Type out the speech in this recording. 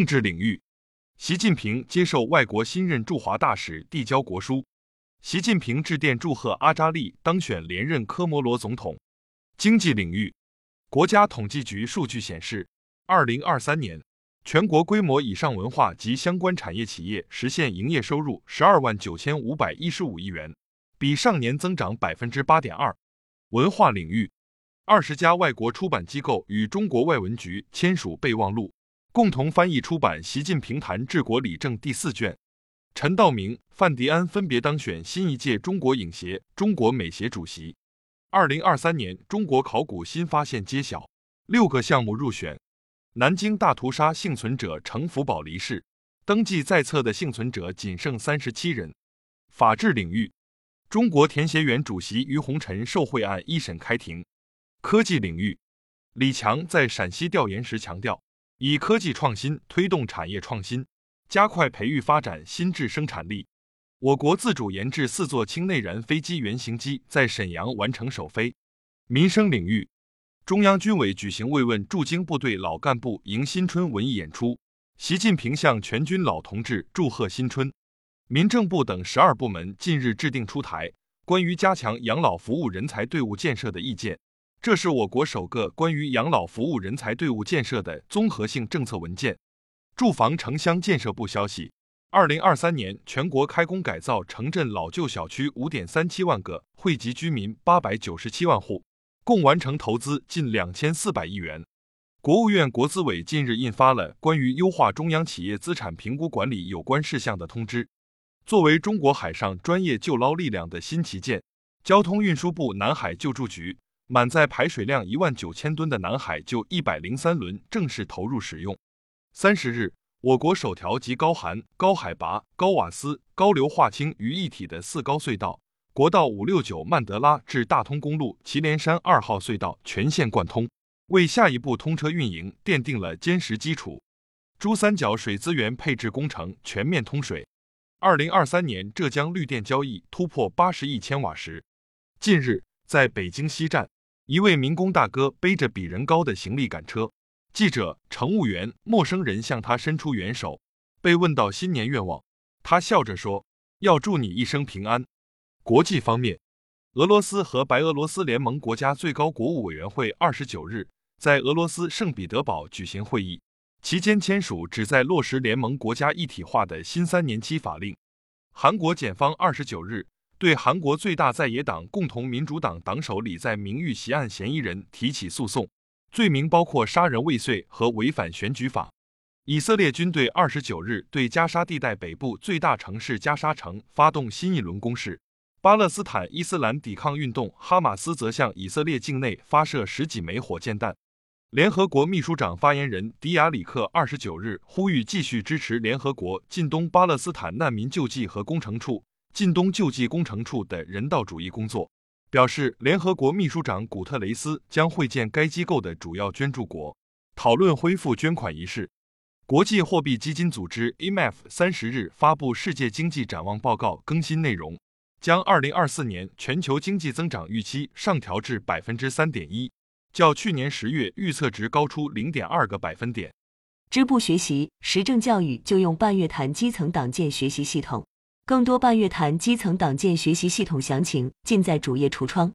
政治领域，习近平接受外国新任驻华大使递交国书。习近平致电祝贺阿扎利当选连任科摩罗总统。经济领域，国家统计局数据显示，二零二三年全国规模以上文化及相关产业企业实现营业收入十二万九千五百一十五亿元，比上年增长百分之八点二。文化领域，二十家外国出版机构与中国外文局签署备忘录。共同翻译出版《习近平谈治国理政》第四卷。陈道明、范迪安分别当选新一届中国影协、中国美协主席。二零二三年中国考古新发现揭晓，六个项目入选。南京大屠杀幸存者程福宝离世，登记在册的幸存者仅剩三十七人。法治领域，中国填写员主席于洪臣受贿案一审开庭。科技领域，李强在陕西调研时强调。以科技创新推动产业创新，加快培育发展新质生产力。我国自主研制四座氢内燃飞机原型机在沈阳完成首飞。民生领域，中央军委举行慰问驻京部队老干部迎新春文艺演出，习近平向全军老同志祝贺新春。民政部等十二部门近日制定出台关于加强养老服务人才队伍建设的意见。这是我国首个关于养老服务人才队伍建设的综合性政策文件。住房城乡建设部消息，二零二三年全国开工改造城镇老旧小区五点三七万个，惠及居民八百九十七万户，共完成投资近两千四百亿元。国务院国资委近日印发了关于优化中央企业资产评估管理有关事项的通知。作为中国海上专业救捞力量的新旗舰，交通运输部南海救助局。满载排水量一万九千吨的南海就一百零三轮正式投入使用。三十日，我国首条集高寒、高海拔、高瓦斯、高硫化氢于一体的四高隧道——国道五六九曼德拉至大通公路祁连山二号隧道全线贯通，为下一步通车运营奠定了坚实基础。珠三角水资源配置工程全面通水。二零二三年浙江绿电交易突破八十亿千瓦时。近日，在北京西站。一位民工大哥背着比人高的行李赶车，记者、乘务员、陌生人向他伸出援手。被问到新年愿望，他笑着说：“要祝你一生平安。”国际方面，俄罗斯和白俄罗斯联盟国家最高国务委员会二十九日在俄罗斯圣彼得堡举行会议，期间签署旨在落实联盟国家一体化的新三年期法令。韩国检方二十九日。对韩国最大在野党共同民主党党首李在明遇袭案嫌疑人提起诉讼，罪名包括杀人未遂和违反选举法。以色列军队二十九日对加沙地带北部最大城市加沙城发动新一轮攻势，巴勒斯坦伊斯兰抵抗运动哈马斯则向以色列境内发射十几枚火箭弹。联合国秘书长发言人迪亚里克二十九日呼吁继续支持联合国近东巴勒斯坦难民救济和工程处。近东救济工程处的人道主义工作，表示联合国秘书长古特雷斯将会见该机构的主要捐助国，讨论恢复捐款仪式。国际货币基金组织 IMF 三十日发布世界经济展望报告更新内容，将二零二四年全球经济增长预期上调至百分之三点一，较去年十月预测值高出零点二个百分点。支部学习实政教育就用半月谈基层党建学习系统。更多半月谈基层党建学习系统详情，尽在主页橱窗。